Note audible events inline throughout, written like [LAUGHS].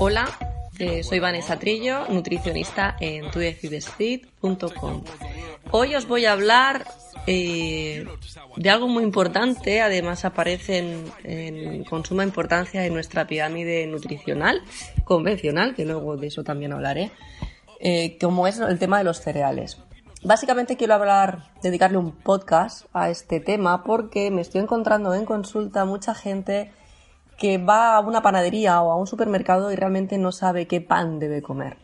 Hola, eh, soy Vanessa Trillo, nutricionista en tudecidesfit.com. Hoy os voy a hablar eh, de algo muy importante, además aparece en, con suma importancia en nuestra pirámide nutricional convencional, que luego de eso también hablaré, eh, como es el tema de los cereales. Básicamente quiero hablar, dedicarle un podcast a este tema porque me estoy encontrando en consulta mucha gente que va a una panadería o a un supermercado y realmente no sabe qué pan debe comer.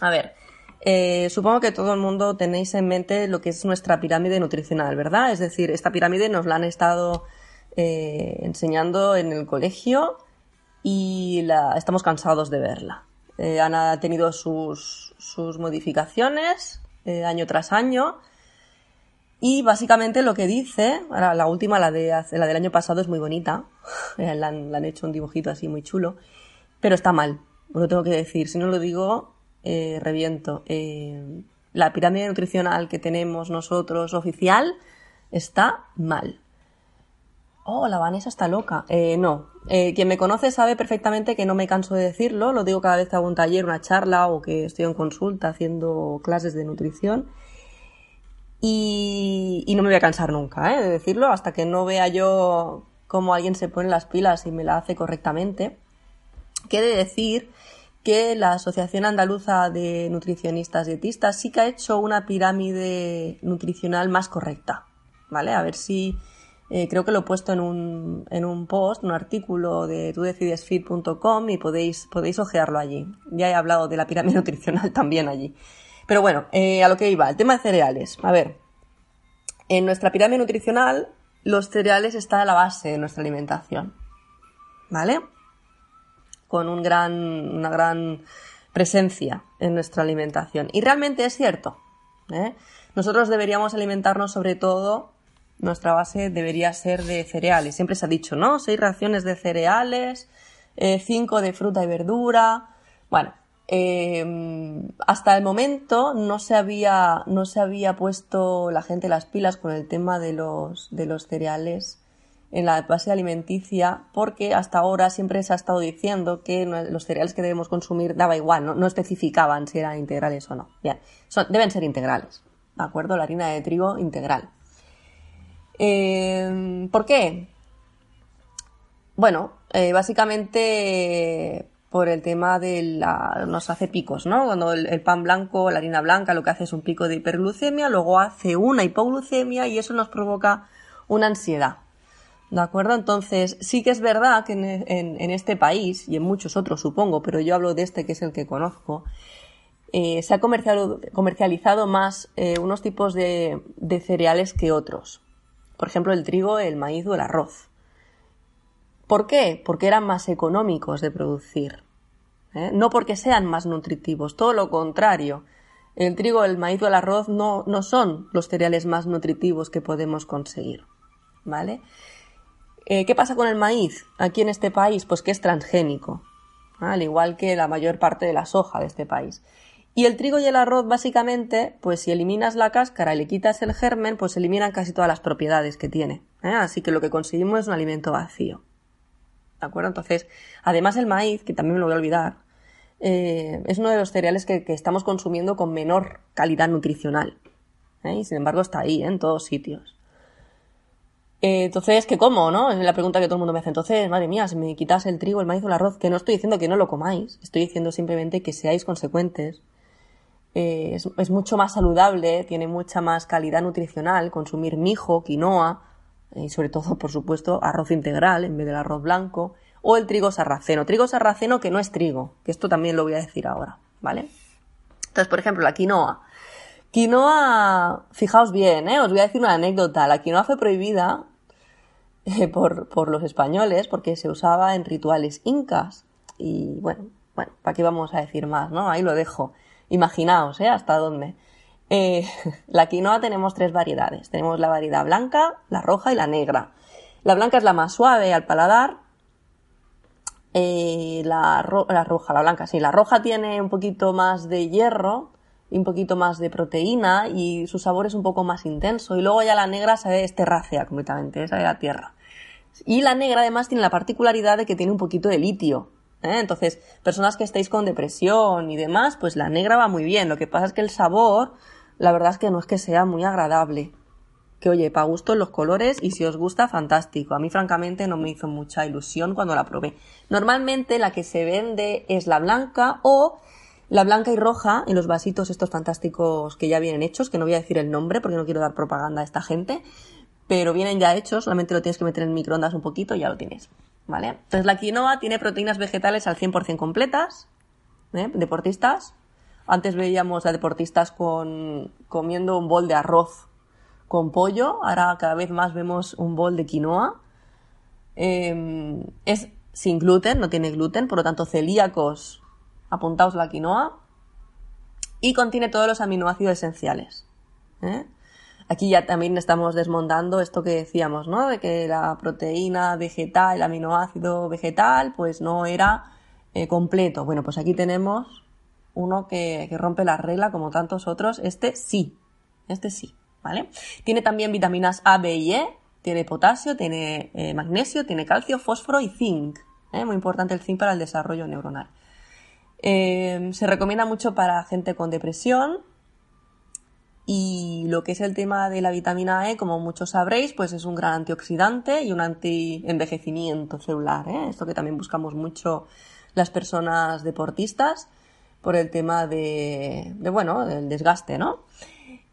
A ver, eh, supongo que todo el mundo tenéis en mente lo que es nuestra pirámide nutricional, ¿verdad? Es decir, esta pirámide nos la han estado eh, enseñando en el colegio y la, estamos cansados de verla. Eh, han tenido sus, sus modificaciones eh, año tras año. Y básicamente lo que dice, ahora la última, la, de, la del año pasado, es muy bonita. [LAUGHS] Eh, le, han, hecho un dibujito así muy chulo. Pero está mal. Lo tengo que decir. Si no lo digo, eh, reviento. la pirámide nutricional que tenemos nosotros oficial está mal. Oh, la Vanessa está loca. no. quien me conoce sabe perfectamente que no me canso de decirlo. Lo digo cada vez que hago un taller, una charla o que estoy en consulta haciendo clases de nutrición. Y, no me voy a cansar nunca ¿eh? de decirlo hasta que no vea yo cómo alguien se pone las pilas y me la hace correctamente. Quiere decir que la Asociación Andaluza de Nutricionistas Dietistas sí que ha hecho una pirámide nutricional más correcta. ¿Vale? A ver si. Eh, creo que lo he puesto en un, en un post, un artículo de tudecidesfit.com y podéis, podéis ojearlo allí. Ya he hablado de la pirámide [LAUGHS] nutricional también allí. Pero bueno, eh, a lo que iba, el tema de cereales. A ver, en nuestra pirámide nutricional, los cereales están a la base de nuestra alimentación. ¿Vale? Con un gran, una gran presencia en nuestra alimentación. Y realmente es cierto. ¿eh? Nosotros deberíamos alimentarnos sobre todo, nuestra base debería ser de cereales. Siempre se ha dicho, ¿no? Seis raciones de cereales, eh, cinco de fruta y verdura. Bueno, Em, hasta el momento no se había no se había puesto la gente las pilas con el tema de los de los cereales en la base alimenticia porque hasta ahora siempre se ha estado diciendo que los cereales que debemos consumir daba igual, no, especificaban si eran integrales o no. Bien, deben ser integrales, ¿de acuerdo? La harina de trigo integral. Em, ¿Por qué? Bueno, eh, básicamente por el tema de la, nos hace picos, ¿no? Cuando el, pan blanco, la harina blanca, lo que hace es un pico de hiperglucemia, luego hace una hipoglucemia y eso nos provoca una ansiedad. ¿De acuerdo? Entonces, sí que es verdad que en, este país, y en muchos otros supongo, pero yo hablo de este que es el que conozco, eh, se ha comercializado más eh, unos tipos de, de cereales que otros. Por ejemplo, el trigo, el maíz o el arroz. ¿Por qué? Porque eran más económicos de producir. ¿eh? No porque sean más nutritivos, todo lo contrario. El trigo, el maíz o el arroz no, no son los cereales más nutritivos que podemos conseguir. ¿Vale? Eh, ¿Qué pasa con el maíz aquí en este país? Pues que es transgénico, al igual que la mayor parte de la soja de este país. Y el trigo y el arroz, básicamente, pues si eliminas la cáscara y le quitas el germen, pues eliminan casi todas las propiedades que tiene. ¿eh? Así que lo que conseguimos es un alimento vacío. ¿De acuerdo? Entonces, además el maíz, que también me lo voy a olvidar, eh, es uno de los cereales que, estamos consumiendo con menor calidad nutricional. ¿eh? Y sin embargo está ahí, en todos sitios. entonces, ¿qué como, no? Es la pregunta que todo el mundo me hace. Entonces, madre mía, si me quitas el trigo, el maíz o el arroz, que no estoy diciendo que no lo comáis, estoy diciendo simplemente que seáis consecuentes. Es, es, mucho más saludable, tiene mucha más calidad nutricional consumir mijo, quinoa, y sobre todo, por supuesto, arroz integral en vez del arroz blanco, o el trigo sarraceno. Trigo sarraceno que no es trigo, que esto también lo voy a decir ahora, ¿vale? Entonces, por ejemplo, la quinoa. Quinoa, fijaos bien, ¿eh? os voy a decir una anécdota. La quinoa fue prohibida eh, por, por los españoles porque se usaba en rituales incas. Y bueno, bueno, ¿para qué vamos a decir más, no? Ahí lo dejo. Imaginaos, ¿eh? Hasta dónde. Eh, [LAUGHS] la quinoa tenemos tres variedades. Tenemos la variedad blanca, la roja y la negra. La blanca es la más suave al paladar. Eh, la, roja, la blanca, sí. La roja tiene un poquito más de hierro un poquito más de proteína y su sabor es un poco más intenso. Y luego ya la negra sabe esterrácea completamente, sabe la tierra. Y la negra además tiene la particularidad de que tiene un poquito de litio. ¿Eh? Entonces, personas que estéis con depresión y demás, pues la negra va muy bien. Lo que pasa es que el sabor, la verdad es que no es que sea muy agradable. Que oye, para gusto los colores y si os gusta, fantástico. A mí francamente no me hizo mucha ilusión cuando la probé. Normalmente la que se vende es la blanca o la blanca y roja en los vasitos estos fantásticos que ya vienen hechos, que no voy a decir el nombre porque no quiero dar propaganda a esta gente, pero vienen ya hechos, solamente lo tienes que meter en microondas un poquito y ya lo tienes. ¿Vale? Entonces la quinoa tiene proteínas vegetales al 100% completas, ¿eh? deportistas. Antes veíamos a deportistas con, comiendo un bol de arroz con pollo, ahora cada vez más vemos un bol de quinoa. Em, es sin gluten, no tiene gluten, por lo tanto celíacos, apuntaos la quinoa. Y contiene todos los aminoácidos esenciales. ¿eh? Aquí ya también estamos desmontando esto que decíamos, ¿no? De que la proteína vegetal, el aminoácido vegetal, pues no era eh, completo. Bueno, pues aquí tenemos uno que, rompe la regla como tantos otros. Este sí, este sí, ¿vale? Tiene también vitaminas A, B y E, tiene potasio, tiene eh, magnesio, tiene calcio, fósforo y zinc. ¿eh? Muy importante el zinc para el desarrollo neuronal. se recomienda mucho para gente con depresión, y lo que es el tema de la vitamina E, como muchos sabréis, pues es un gran antioxidante y un anti-envejecimiento celular. ¿eh? Esto que también buscamos mucho las personas deportistas por el tema de, de, bueno, del desgaste, ¿no?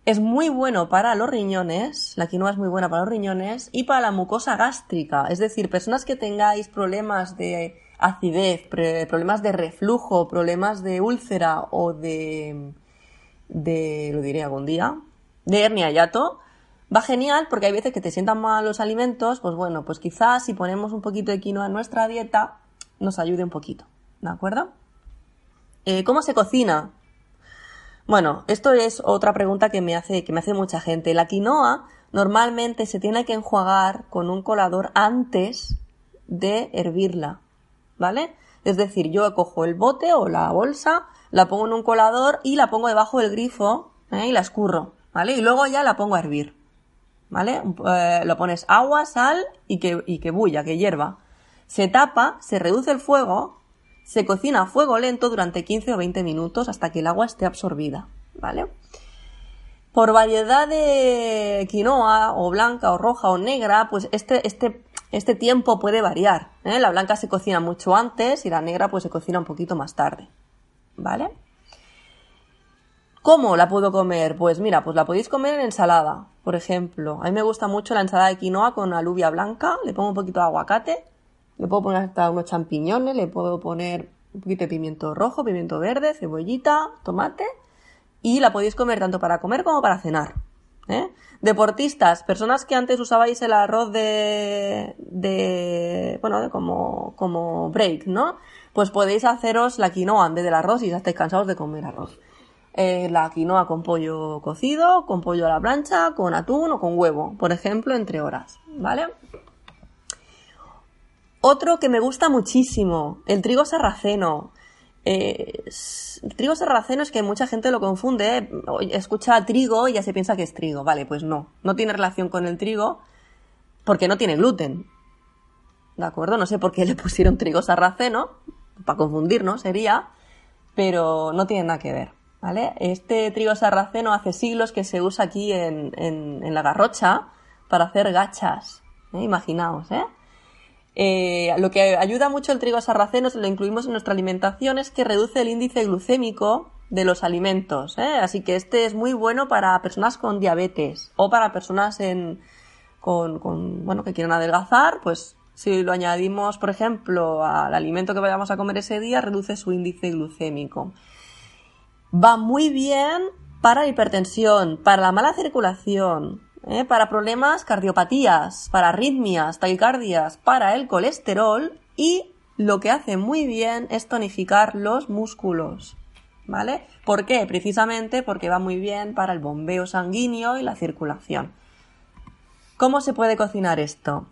Es muy bueno para los riñones, la quinoa es muy buena para los riñones y para la mucosa gástrica, es decir, personas que tengáis problemas de acidez, problemas de reflujo, problemas de úlcera o de de, lo diré algún día, de hernia yato, va genial porque hay veces que te sientan mal los alimentos, pues bueno, pues quizás si ponemos un poquito de quinoa en nuestra dieta, nos ayude un poquito, ¿de acuerdo? Eh, ¿Cómo se cocina? Bueno, esto es otra pregunta que me hace, que me hace mucha gente. La quinoa normalmente se tiene que enjuagar con un colador antes de hervirla, ¿vale? Es decir, yo cojo el bote o la bolsa, la pongo en un colador y la pongo debajo del grifo ¿eh? y la escurro, ¿vale? Y luego ya la pongo a hervir, ¿vale? Eh, lo pones agua, sal y que, y que bulla, que hierva. Se tapa, se reduce el fuego, se cocina a fuego lento durante 15 o 20 minutos hasta que el agua esté absorbida, ¿vale? Por variedad de quinoa, o blanca, o roja, o negra, pues este, este, este tiempo puede variar. ¿eh? La blanca se cocina mucho antes y la negra pues se cocina un poquito más tarde. ¿vale? ¿Cómo la puedo comer? Pues mira, pues la podéis comer en ensalada, por ejemplo. A mí me gusta mucho la ensalada de quinoa con alubia blanca, le pongo un poquito de aguacate, le puedo poner hasta unos champiñones, le puedo poner un poquito de pimiento rojo, pimiento verde, cebollita, tomate y la podéis comer tanto para comer como para cenar. ¿Eh? Deportistas, personas que antes usabais el arroz de, de bueno, como, como break, ¿no? pues podéis haceros la quinoa en vez del arroz si ya estáis cansados de comer arroz. Eh, la quinoa con pollo cocido, con pollo a la plancha, con atún o con huevo, por ejemplo, entre horas, ¿vale? Otro que me gusta muchísimo, el trigo sarraceno. Eh, trigo sarraceno es que mucha gente lo confunde, escucha trigo y ya se piensa que es trigo. Vale, pues no, no tiene relación con el trigo porque no tiene gluten. ¿De acuerdo? No sé por qué le pusieron trigo sarraceno, para confundirnos sería, pero no tiene nada que ver. ¿Vale? Este trigo sarraceno hace siglos que se usa aquí en, en, la garrocha para hacer gachas. ¿eh? Imaginaos, ¿eh? ¿Eh? Lo que ayuda mucho el trigo sarraceno, si lo incluimos en nuestra alimentación, es que reduce el índice glucémico de los alimentos. ¿eh? Así que este es muy bueno para personas con diabetes o para personas en, con, con, bueno, que quieren adelgazar, pues si lo añadimos, por ejemplo, al alimento que vayamos a comer ese día, reduce su índice glucémico. Va muy bien para la hipertensión, para la mala circulación, ¿eh? para problemas cardiopatías, para arritmias, taquicardias, para el colesterol y lo que hace muy bien es tonificar los músculos. ¿Vale? ¿Por qué? Precisamente porque va muy bien para el bombeo sanguíneo y la circulación. ¿Cómo se puede cocinar esto?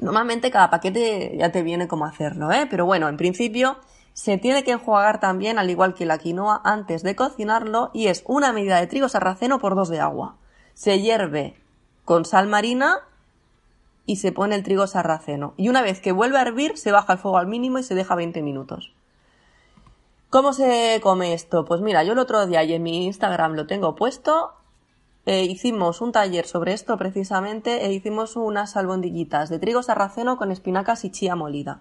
Normalmente cada paquete ya te viene cómo hacerlo, ¿eh? Pero bueno, en principio se tiene que enjuagar también, al igual que la quinoa, antes de cocinarlo y es una medida de trigo sarraceno por dos de agua. Se hierve con sal marina y se pone el trigo sarraceno. Y una vez que vuelve a hervir, se baja el fuego al mínimo y se deja 20 minutos. ¿Cómo se come esto? Pues mira, yo el otro día y en mi Instagram lo tengo puesto. Eh, hicimos un taller sobre esto precisamente e hicimos unas albondiguitas de trigo sarraceno con espinacas y chía molida.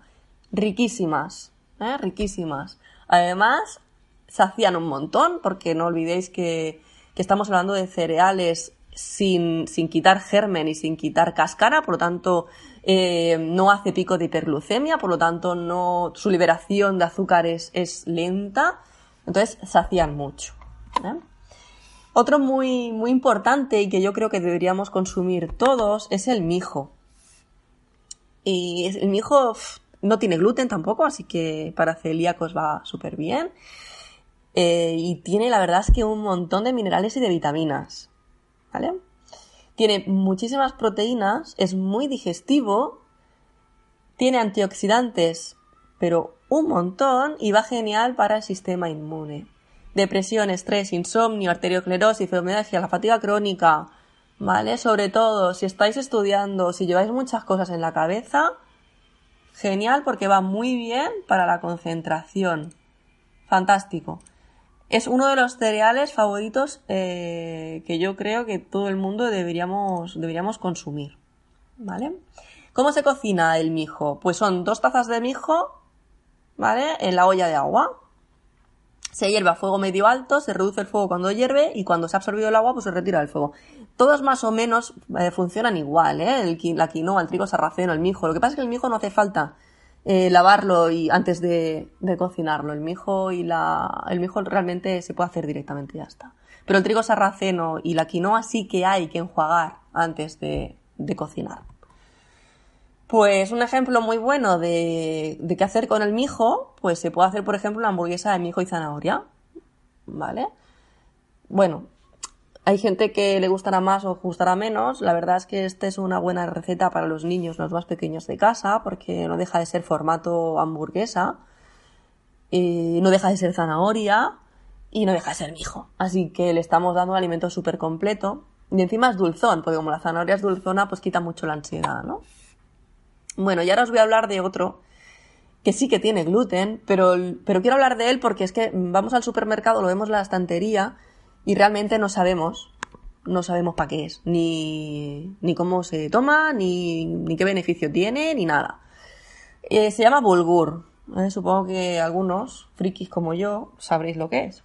Riquísimas, ¿eh? riquísimas. Además, se hacían un montón porque no olvidéis que, que estamos hablando de cereales sin, sin quitar germen y sin quitar cáscara, por lo tanto eh, no hace pico de hiperglucemia, por lo tanto no, su liberación de azúcares es lenta, entonces se hacían mucho. ¿eh? Otro muy, muy importante y que yo creo que deberíamos consumir todos es el mijo. Y el mijo no tiene gluten tampoco, así que para celíacos va súper bien. Eh, y tiene la verdad es que un montón de minerales y de vitaminas. Tiene muchísimas proteínas, es muy digestivo, tiene antioxidantes, pero un montón y va genial para el sistema inmune. Depresión, estrés, insomnio, arteriosclerosis, fibromialgia, la fatiga crónica, ¿vale? Sobre todo, si estáis estudiando, si lleváis muchas cosas en la cabeza, genial porque va muy bien para la concentración. Fantástico es uno de los cereales favoritos eh, que yo creo que todo el mundo deberíamos, deberíamos consumir. ¿Vale? ¿Cómo se cocina el mijo? Pues son dos tazas de mijo, ¿vale? En la olla de agua. Se hierve a fuego medio alto, se reduce el fuego cuando hierve y cuando se ha absorbido el agua, pues se retira el fuego. Todos más o menos eh, funcionan igual, ¿eh? El, la quinoa, el trigo sarraceno, el mijo. Lo que pasa es que el mijo no hace falta eh, lavarlo y antes de, cocinarlo. El mijo y la, el mijo realmente se puede hacer directamente ya está. Pero el trigo sarraceno y la quinoa sí que hay que enjuagar antes de, cocinar. Pues un ejemplo muy bueno de, de qué hacer con el mijo, pues se puede hacer, por ejemplo, una hamburguesa de mijo y zanahoria. ¿Vale? Bueno, hay gente que le gustará más o gustará menos. La verdad es que esta es una buena receta para los niños, los más pequeños de casa, porque no deja de ser formato hamburguesa, y no deja de ser zanahoria y no deja de ser mijo. Así que le estamos dando un alimento súper completo. Y encima es dulzón, porque como la zanahoria es dulzona, pues quita mucho la ansiedad, ¿no? Bueno, y ahora os voy a hablar de otro que sí que tiene gluten, pero, pero quiero hablar de él porque es que vamos al supermercado, lo vemos en la estantería y realmente no sabemos, no sabemos para qué es, ni, ni cómo se toma, ni, ni qué beneficio tiene, ni nada. Eh, se llama bulgur. Supongo que algunos, frikis como yo, sabréis lo que es.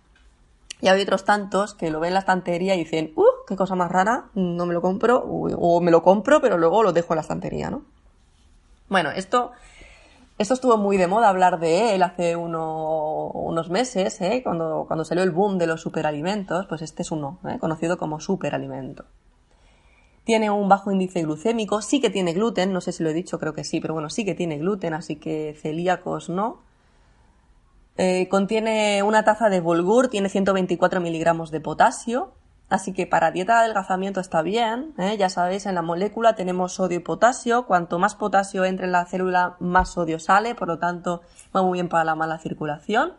Y hay otros tantos que lo ven en la estantería y dicen, ¡uh! ¡Qué cosa más rara! No me lo compro, o me lo compro, pero luego lo dejo en la estantería, ¿no? Bueno, esto esto estuvo muy de moda hablar de él hace unos meses, ¿eh? cuando, cuando salió el boom de los superalimentos, pues este es uno, ¿eh? conocido como superalimento. Tiene un bajo índice glucémico, sí que tiene gluten, no sé si lo he dicho, creo que sí, pero bueno, sí que tiene gluten, así que celíacos no. Eh, contiene una taza de bulgur, tiene 124 miligramos de potasio, Así que para dieta de adelgazamiento está bien, ¿eh? ya sabéis, en la molécula tenemos sodio y potasio, cuanto más potasio entre en la célula, más sodio sale, por lo tanto va muy bien para la mala circulación.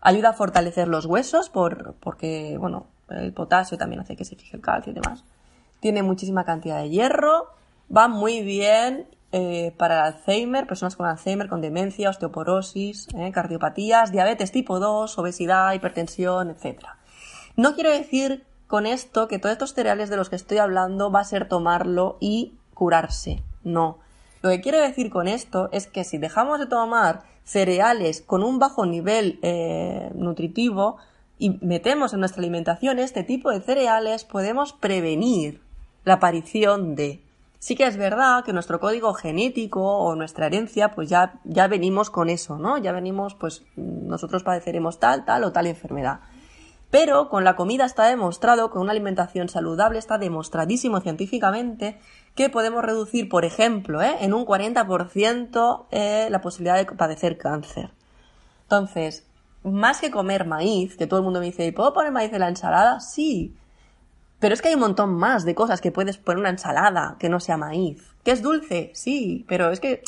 Ayuda a fortalecer los huesos por, porque, bueno, el potasio también hace que se fije el calcio y demás. Tiene muchísima cantidad de hierro, va muy bien eh, para el Alzheimer, personas con Alzheimer, con demencia, osteoporosis, ¿eh? cardiopatías, diabetes tipo 2, obesidad, hipertensión, etcétera. No quiero decir con esto que todos estos cereales de los que estoy hablando va a ser tomarlo y curarse. No. Lo que quiero decir con esto es que si dejamos de tomar cereales con un bajo nivel eh, nutritivo y metemos en nuestra alimentación este tipo de cereales, podemos prevenir la aparición de. Sí que es verdad que nuestro código genético o nuestra herencia, pues ya, ya venimos con eso, ¿no? Ya venimos, pues nosotros padeceremos tal, tal o tal enfermedad. Pero con la comida está demostrado, con una alimentación saludable está demostradísimo científicamente que podemos reducir, por ejemplo, ¿eh? en un 40% eh, la posibilidad de padecer cáncer. Entonces, más que comer maíz, que todo el mundo me dice, ¿puedo poner maíz en la ensalada? Sí. Pero es que hay un montón más de cosas que puedes poner en una ensalada que no sea maíz. ¿Que es dulce? Sí, pero es que,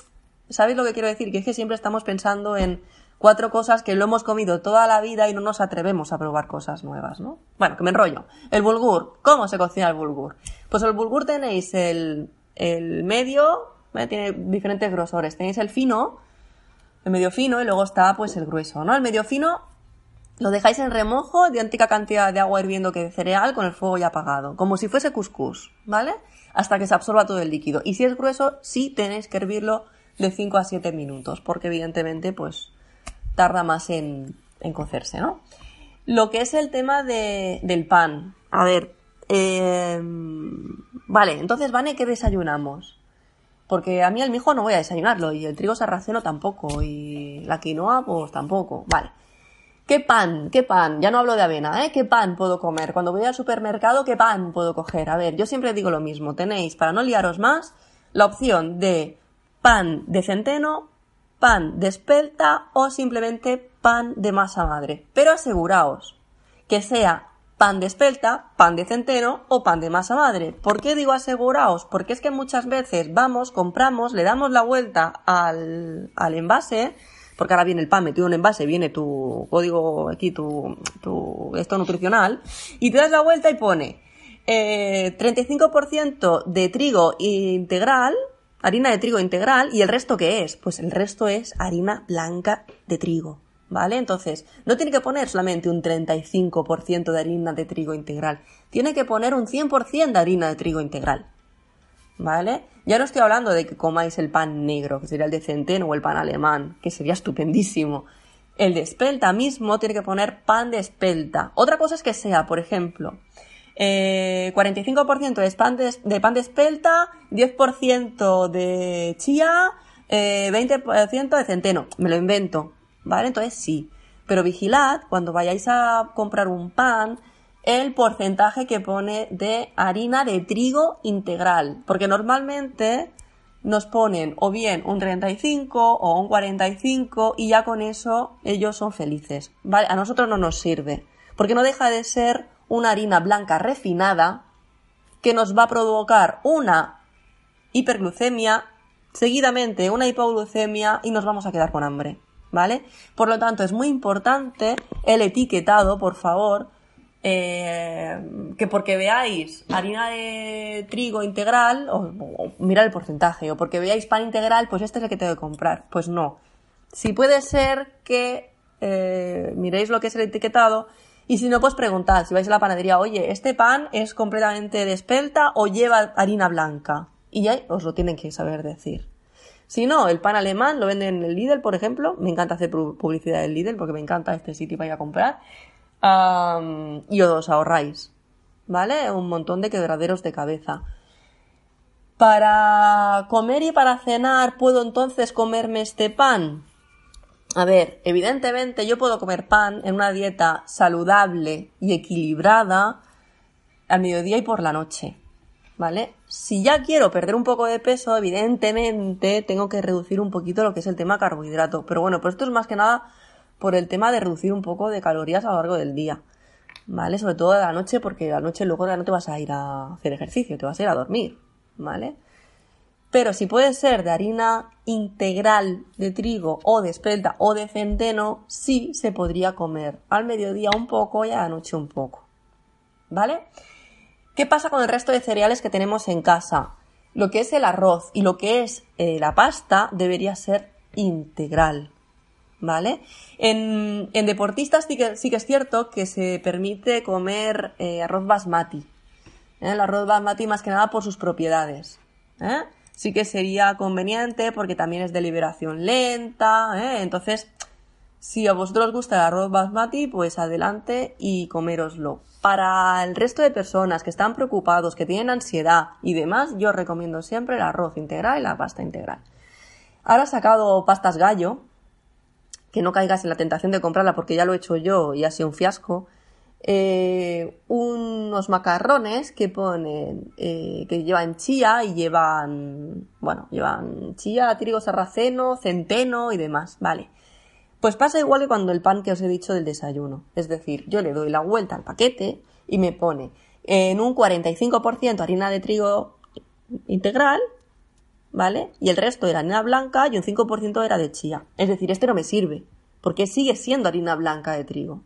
¿sabéis lo que quiero decir? Que es que siempre estamos pensando en cuatro cosas que lo hemos comido toda la vida y no nos atrevemos a probar cosas nuevas, ¿no? Bueno, que me enrollo. El bulgur. ¿Cómo se cocina el bulgur? Pues el bulgur tenéis el, el medio, tiene diferentes grosores. Tenéis el fino, el medio fino y luego está pues el grueso, ¿no? El medio fino lo dejáis en remojo, idéntica cantidad de agua hirviendo que de cereal con el fuego ya apagado, como si fuese couscous, ¿vale? Hasta que se absorba todo el líquido. Y si es grueso, sí tenéis que hervirlo de 5 a 7 minutos, porque evidentemente pues tarda más en, en cocerse, ¿no? Lo que es el tema de, del pan. A ver, eh, vale, entonces, Vane, ¿qué desayunamos? Porque a mí el mijo no voy a desayunarlo y el trigo sarraceno tampoco y la quinoa pues tampoco. Vale. ¿Qué pan? ¿Qué pan? Ya no hablo de avena, ¿eh? ¿Qué pan puedo comer? Cuando voy al supermercado, ¿qué pan puedo coger? A ver, yo siempre digo lo mismo. Tenéis, para no liaros más, la opción de pan de centeno, pan de espelta o simplemente pan de masa madre. Pero aseguraos que sea pan de espelta, pan de centeno o pan de masa madre. ¿Por qué digo aseguraos? Porque es que muchas veces vamos, compramos, le damos la vuelta al, al envase porque ahora viene el pan metido en un envase, viene tu código aquí, tu, tu esto nutricional, y te das la vuelta y pone eh, 35% de trigo integral, harina de trigo integral, y el resto qué es? Pues el resto es harina blanca de trigo. ¿Vale? Entonces, no tiene que poner solamente un 35% de harina de trigo integral, tiene que poner un 100% de harina de trigo integral. ¿Vale? Ya no estoy hablando de que comáis el pan negro, que sería el de centeno o el pan alemán, que sería estupendísimo. El de espelta mismo tiene que poner pan de espelta. Otra cosa es que sea, por ejemplo, eh, 45% es pan de, pan de espelta, 10% de chía, eh, 20% de centeno. Me lo invento, ¿vale? Entonces sí. Pero vigilad cuando vayáis a comprar un pan el porcentaje que pone de harina de trigo integral, porque normalmente nos ponen o bien un 35 o un 45 y ya con eso ellos son felices. ¿Vale? A nosotros no nos sirve, porque no deja de ser una harina blanca refinada que nos va a provocar una hiperglucemia, seguidamente una hipoglucemia y nos vamos a quedar con hambre. ¿Vale? Por lo tanto, es muy importante el etiquetado, por favor, eh, que porque veáis harina de trigo integral, o, mirad el porcentaje, o porque veáis pan integral, pues este es el que tengo que comprar. Pues no. Si puede ser que eh, miréis lo que es el etiquetado, y si no, pues preguntad, si vais a la panadería, oye, ¿este pan es completamente de espelta o lleva harina blanca? Y ya os lo tienen que saber decir. Si no, el pan alemán lo venden en el Lidl, por ejemplo. Me encanta hacer publicidad del Lidl porque me encanta este sitio para ir a comprar y os ahorráis, ¿vale? Un montón de quebraderos de cabeza. Para comer y para cenar, ¿puedo entonces comerme este pan? A ver, evidentemente yo puedo comer pan en una dieta saludable y equilibrada al mediodía y por la noche, ¿vale? Si ya quiero perder un poco de peso, evidentemente tengo que reducir un poquito lo que es el tema carbohidrato. Pero bueno, pues esto es más que nada por el tema de reducir un poco de calorías a lo largo del día. ¿Vale? Sobre todo de la noche, porque la noche luego no te vas a ir a hacer ejercicio, te vas a ir a dormir. ¿Vale? Pero si puede ser de harina integral de trigo o de espelta o de centeno, sí se podría comer al mediodía un poco y a la noche un poco. ¿Vale? ¿Qué pasa con el resto de cereales que tenemos en casa? Lo que es el arroz y lo que es eh, la pasta debería ser integral. ¿vale? En, deportistas sí que, sí que, es cierto que se permite comer eh, arroz basmati. ¿eh? El arroz basmati más que nada por sus propiedades. ¿eh? Sí que sería conveniente porque también es de liberación lenta. Entonces, si a vosotros os gusta el arroz basmati, pues adelante y coméroslo. Para el resto de personas que están preocupados, que tienen ansiedad y demás, yo recomiendo siempre el arroz integral y la pasta integral. Ahora he sacado pastas gallo, que no caigas en la tentación de comprarla porque ya lo he hecho yo y ha sido un fiasco. Eh, unos macarrones que ponen eh, que llevan chía y llevan bueno llevan chía trigo sarraceno centeno y demás vale pues pasa igual que cuando el pan que os he dicho del desayuno es decir yo le doy la vuelta al paquete y me pone en un 45% harina de trigo integral ¿vale? Y el resto era harina blanca y un 5% era de chía. Es decir, este no me sirve, porque sigue siendo harina blanca de trigo.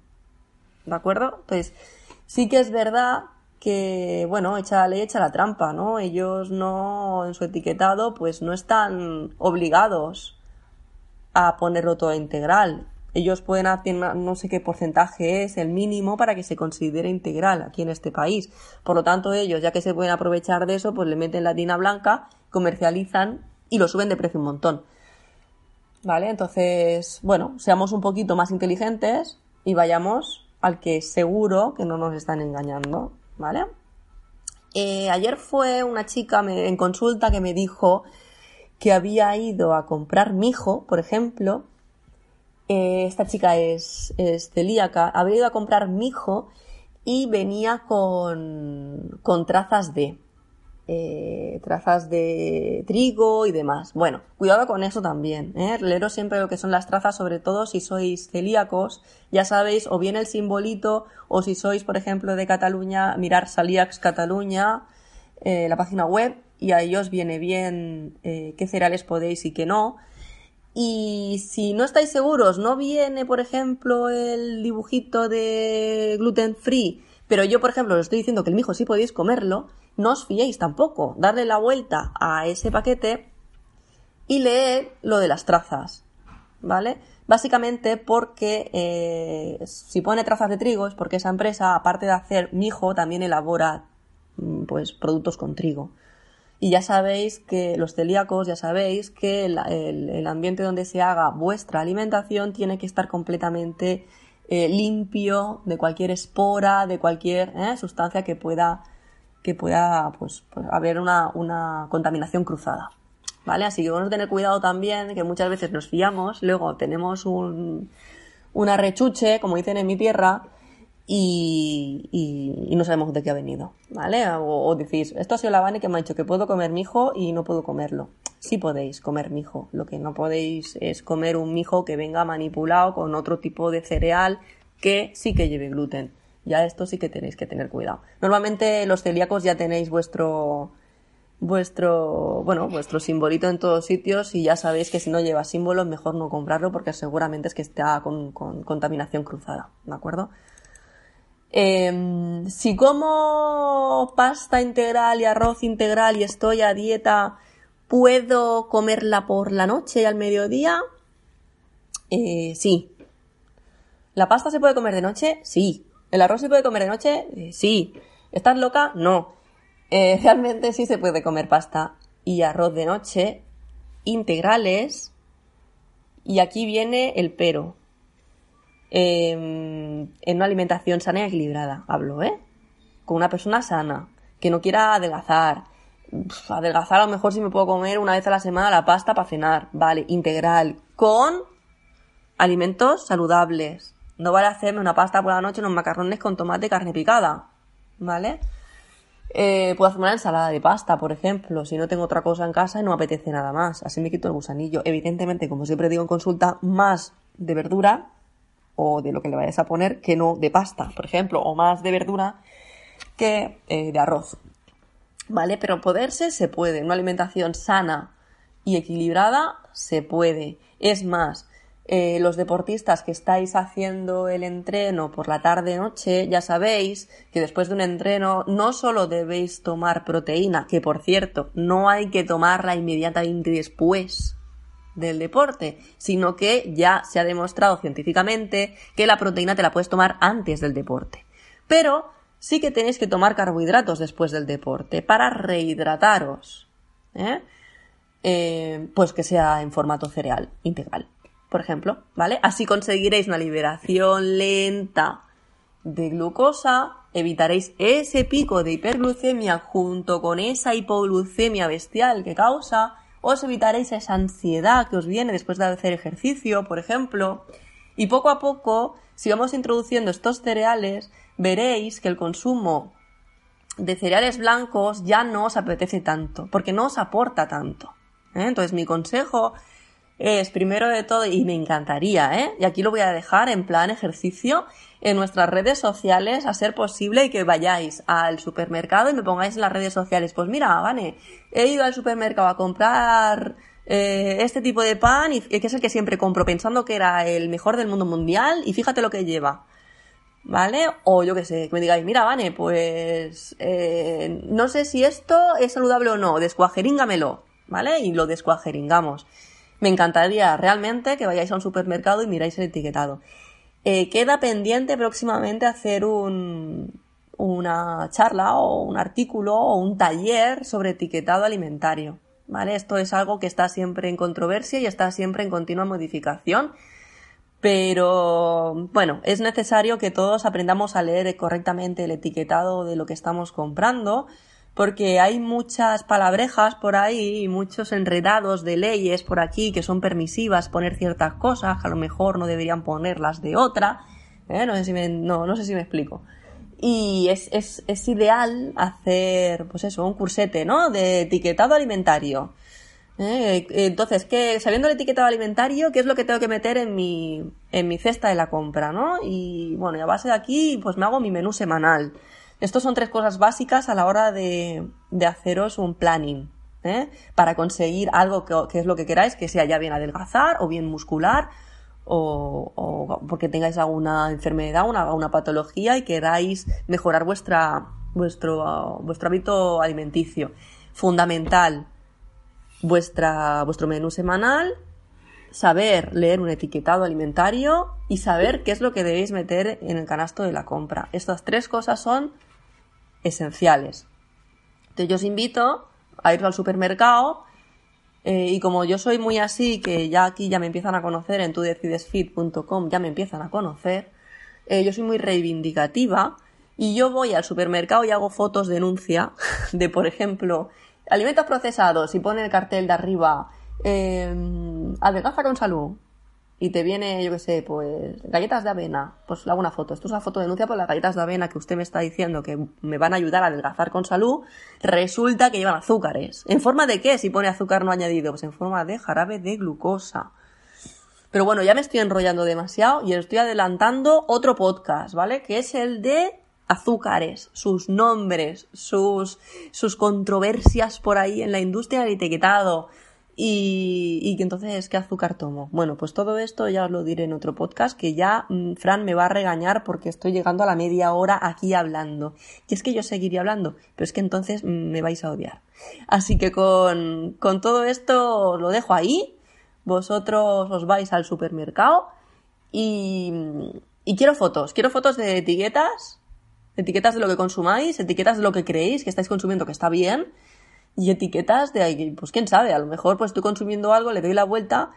¿De acuerdo? Pues sí que es verdad que, bueno, echa la ley, echa la trampa, ¿no? Ellos no, en su etiquetado, pues no están obligados a ponerlo todo integral. Ellos pueden hacer no sé qué porcentaje es el mínimo para que se considere integral aquí en este país. Por lo tanto, ellos, ya que se pueden aprovechar de eso, pues le meten la tina blanca, comercializan y lo suben de precio un montón. ¿Vale? Entonces, bueno, seamos un poquito más inteligentes y vayamos al que seguro que no nos están engañando. ¿Vale? Eh, ayer fue una chica en consulta que me dijo que había ido a comprar mijo, por ejemplo, eh, esta chica es, celíaca, había ido a comprar mijo y venía con, con trazas de, eh, trazas de trigo y demás. Bueno, cuidado con eso también. ¿eh? Leeros siempre lo que son las trazas, sobre todo si sois celíacos. Ya sabéis, o bien el simbolito, o si sois, por ejemplo, de Cataluña, mirar Salíacs Cataluña, eh, la página web, y ahí os viene bien qué cereales podéis y qué no. Y si no estáis seguros, no viene, por ejemplo, el dibujito de gluten free, pero yo, por ejemplo, os estoy diciendo que el mijo sí podéis comerlo, no os fiéis tampoco. Darle la vuelta a ese paquete y leer lo de las trazas, ¿vale? Básicamente porque eh, si pone trazas de trigo es porque esa empresa, aparte de hacer mijo, también elabora mm, pues productos con trigo. Y ya sabéis que los celíacos, ya sabéis que el, ambiente donde se haga vuestra alimentación tiene que estar completamente eh, limpio de cualquier espora, de cualquier eh, sustancia que pueda, que pueda pues, pues haber una, una, contaminación cruzada. ¿Vale? Así que vamos a tener cuidado también, que muchas veces nos fiamos, luego tenemos un, una rechuche, como dicen en mi tierra, y, no sabemos de qué ha venido, ¿vale? O, decís, esto ha sido la Vane que me ha dicho que puedo comer mijo y no puedo comerlo. Sí podéis comer mijo, lo que no podéis es comer un mijo que venga manipulado con otro tipo de cereal que sí que lleve gluten. Ya esto sí que tenéis que tener cuidado. Normalmente los celíacos ya tenéis vuestro vuestro, bueno, vuestro simbolito en todos sitios y ya sabéis que si no lleva símbolos mejor no comprarlo porque seguramente es que está con, con contaminación cruzada, ¿de acuerdo? Em, si como pasta integral y arroz integral y estoy a dieta, ¿puedo comerla por la noche y al mediodía? Eh, sí. ¿La pasta se puede comer de noche? Sí. ¿El arroz se puede comer de noche? Eh, sí. ¿Estás loca? No. Eh, [LAUGHS] realmente sí se puede comer pasta y arroz de noche integrales. Y aquí viene el pero. Em, en una alimentación sana y equilibrada, hablo, ¿eh? Con una persona sana, que no quiera adelgazar. adelgazar a lo mejor si me puedo comer una vez a la semana la pasta para cenar, vale, integral, con alimentos saludables. No vale hacerme una pasta por la noche, unos macarrones con tomate y carne picada, ¿vale? Eh, puedo hacerme una ensalada de pasta, por ejemplo, si no tengo otra cosa en casa y no apetece nada más. Así me quito el gusanillo. Evidentemente, como siempre digo en consulta, más de verdura o de lo que le vayas a poner que no de pasta, por ejemplo, o más de verdura que eh, de arroz. ¿Vale? Pero poderse se puede. Una alimentación sana y equilibrada se puede. Es más, eh, los deportistas que estáis haciendo el entreno por la tarde-noche, ya sabéis que después de un entreno no solo debéis tomar proteína, que por cierto, no hay que tomarla inmediatamente después del deporte, sino que ya se ha demostrado científicamente que la proteína te la puedes tomar antes del deporte. Pero sí que tenéis que tomar carbohidratos después del deporte para rehidrataros. ¿eh? Eh, pues que sea en formato cereal integral, por ejemplo, ¿vale? Así conseguiréis una liberación lenta de glucosa, evitaréis ese pico de hiperglucemia junto con esa hipoglucemia bestial que causa os evitaréis esa ansiedad que os viene después de hacer ejercicio, por ejemplo, y poco a poco, si vamos introduciendo estos cereales, veréis que el consumo de cereales blancos ya no os apetece tanto, porque no os aporta tanto. ¿eh? Entonces mi consejo es, primero de todo, y me encantaría, ¿eh? y aquí lo voy a dejar en plan ejercicio, en nuestras redes sociales a ser posible y que vayáis al supermercado y me pongáis en las redes sociales. Pues mira, Vane, he ido al supermercado a comprar eh, este tipo de pan y que es el que siempre compro pensando que era el mejor del mundo mundial y fíjate lo que lleva. ¿vale? O yo qué sé, que me digáis, mira, Vane, pues eh, no sé si esto es saludable o no, descuajeríngame,lo ¿vale? Y lo descuajeringamos. Me encantaría realmente que vayáis a un supermercado y miráis el etiquetado. Eh, queda pendiente próximamente hacer un, una charla o un artículo o un taller sobre etiquetado alimentario. ¿Vale? Esto es algo que está siempre en controversia y está siempre en continua modificación. Pero bueno, es necesario que todos aprendamos a leer correctamente el etiquetado de lo que estamos comprando, porque hay muchas palabrejas por ahí y muchos enredados de leyes por aquí que son permisivas poner ciertas cosas, que a lo mejor no deberían ponerlas de otra. ¿eh? No, sé si me, explico. Y es, ideal hacer, pues eso, un cursete, ¿no? De etiquetado alimentario. ¿Eh? Entonces, ¿qué, sabiendo el etiquetado alimentario, ¿qué es lo que tengo que meter en mi, en mi cesta de la compra, ¿no? Y bueno, y a base de aquí, pues me hago mi menú semanal. Estos son tres cosas básicas a la hora de, de haceros un planning, ¿eh? Para conseguir algo que, es lo que queráis, que sea ya bien adelgazar o bien muscular o, o porque tengáis alguna enfermedad, una, una patología y queráis mejorar vuestra, vuestro, vuestro hábito alimenticio. Fundamental, vuestra, vuestro menú semanal, saber leer un etiquetado alimentario y saber qué es lo que debéis meter en el canasto de la compra. Estas tres cosas son esenciales. Entonces yo os invito a ir al supermercado eh, y como yo soy muy así, que ya aquí ya me empiezan a conocer en tudecidesfit.com, ya me empiezan a conocer, eh, yo soy muy reivindicativa y yo voy al supermercado y hago fotos denuncia [LAUGHS] de, por ejemplo, alimentos procesados y pone el cartel de arriba, eh, adelgaza con salud, y te viene, yo qué sé, pues galletas de avena, pues le hago una foto. Esto es una foto denuncia por las galletas de avena que usted me está diciendo que me van a ayudar a adelgazar con salud. Resulta que llevan azúcares. ¿En forma de qué si pone azúcar no añadido? Pues en forma de jarabe de glucosa. Pero bueno, ya me estoy enrollando demasiado y estoy adelantando otro podcast, ¿vale? Que es el de azúcares, sus nombres, sus, sus controversias por ahí en la industria del etiquetado, y, que entonces, ¿qué azúcar tomo? Bueno, pues todo esto ya os lo diré en otro podcast, que ya mm, Fran me va a regañar porque estoy llegando a la media hora aquí hablando. Y es que yo seguiría hablando, pero es que entonces mm, me vais a odiar. Así que con, con todo esto lo dejo ahí. Vosotros os vais al supermercado y, y quiero fotos. Quiero fotos de etiquetas, etiquetas de lo que consumáis, etiquetas de lo que creéis que estáis consumiendo que está bien y etiquetas de ahí, pues quién sabe, a lo mejor pues estoy consumiendo algo, le doy la vuelta,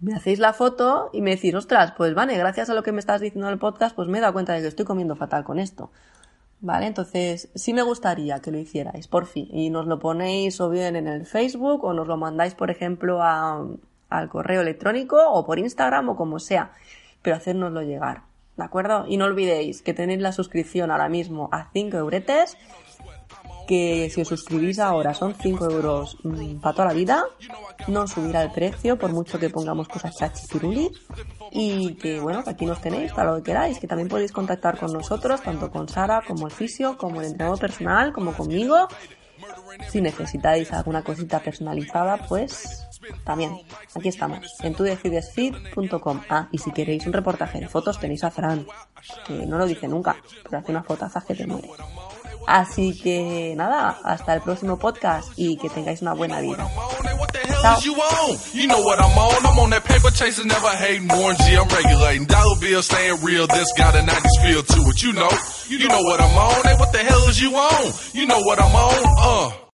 me hacéis la foto y me decís, ostras, pues vale, gracias a lo que me estás diciendo en el podcast, pues me he dado cuenta de que estoy comiendo fatal con esto. ¿Vale? Entonces, sí me gustaría que lo hicierais, por fin. Y nos lo ponéis o bien en el Facebook o nos lo mandáis, por ejemplo, a, al correo electrónico o por Instagram o como sea. Pero hacérnoslo llegar. ¿De acuerdo? Y no olvidéis que tenéis la suscripción ahora mismo a 5 euretes que si os suscribís ahora son 5 euros mm, para toda la vida, no subirá el precio por mucho que pongamos cosas chachipiruli y que bueno, que aquí nos tenéis para lo que queráis, que también podéis contactar con nosotros, tanto con Sara como el fisio, como el entrenador personal, como conmigo. Si necesitáis alguna cosita personalizada, pues también, aquí estamos, en tudecidesfit.com. Ah, y si queréis un reportaje de fotos tenéis a Fran, que no lo dice nunca, pero hace unas fotazas que te muere. Así que nada, hasta el próximo podcast y que tengáis una buena vida. Chao. You know what I'm on. I'm on that paper chasing, never hating. Warren G, I'm regulating. Dollar bill staying real. This got a 90s feel to it. You know, you know what I'm on. Hey, what the hell is you on? You know what I'm on. Uh.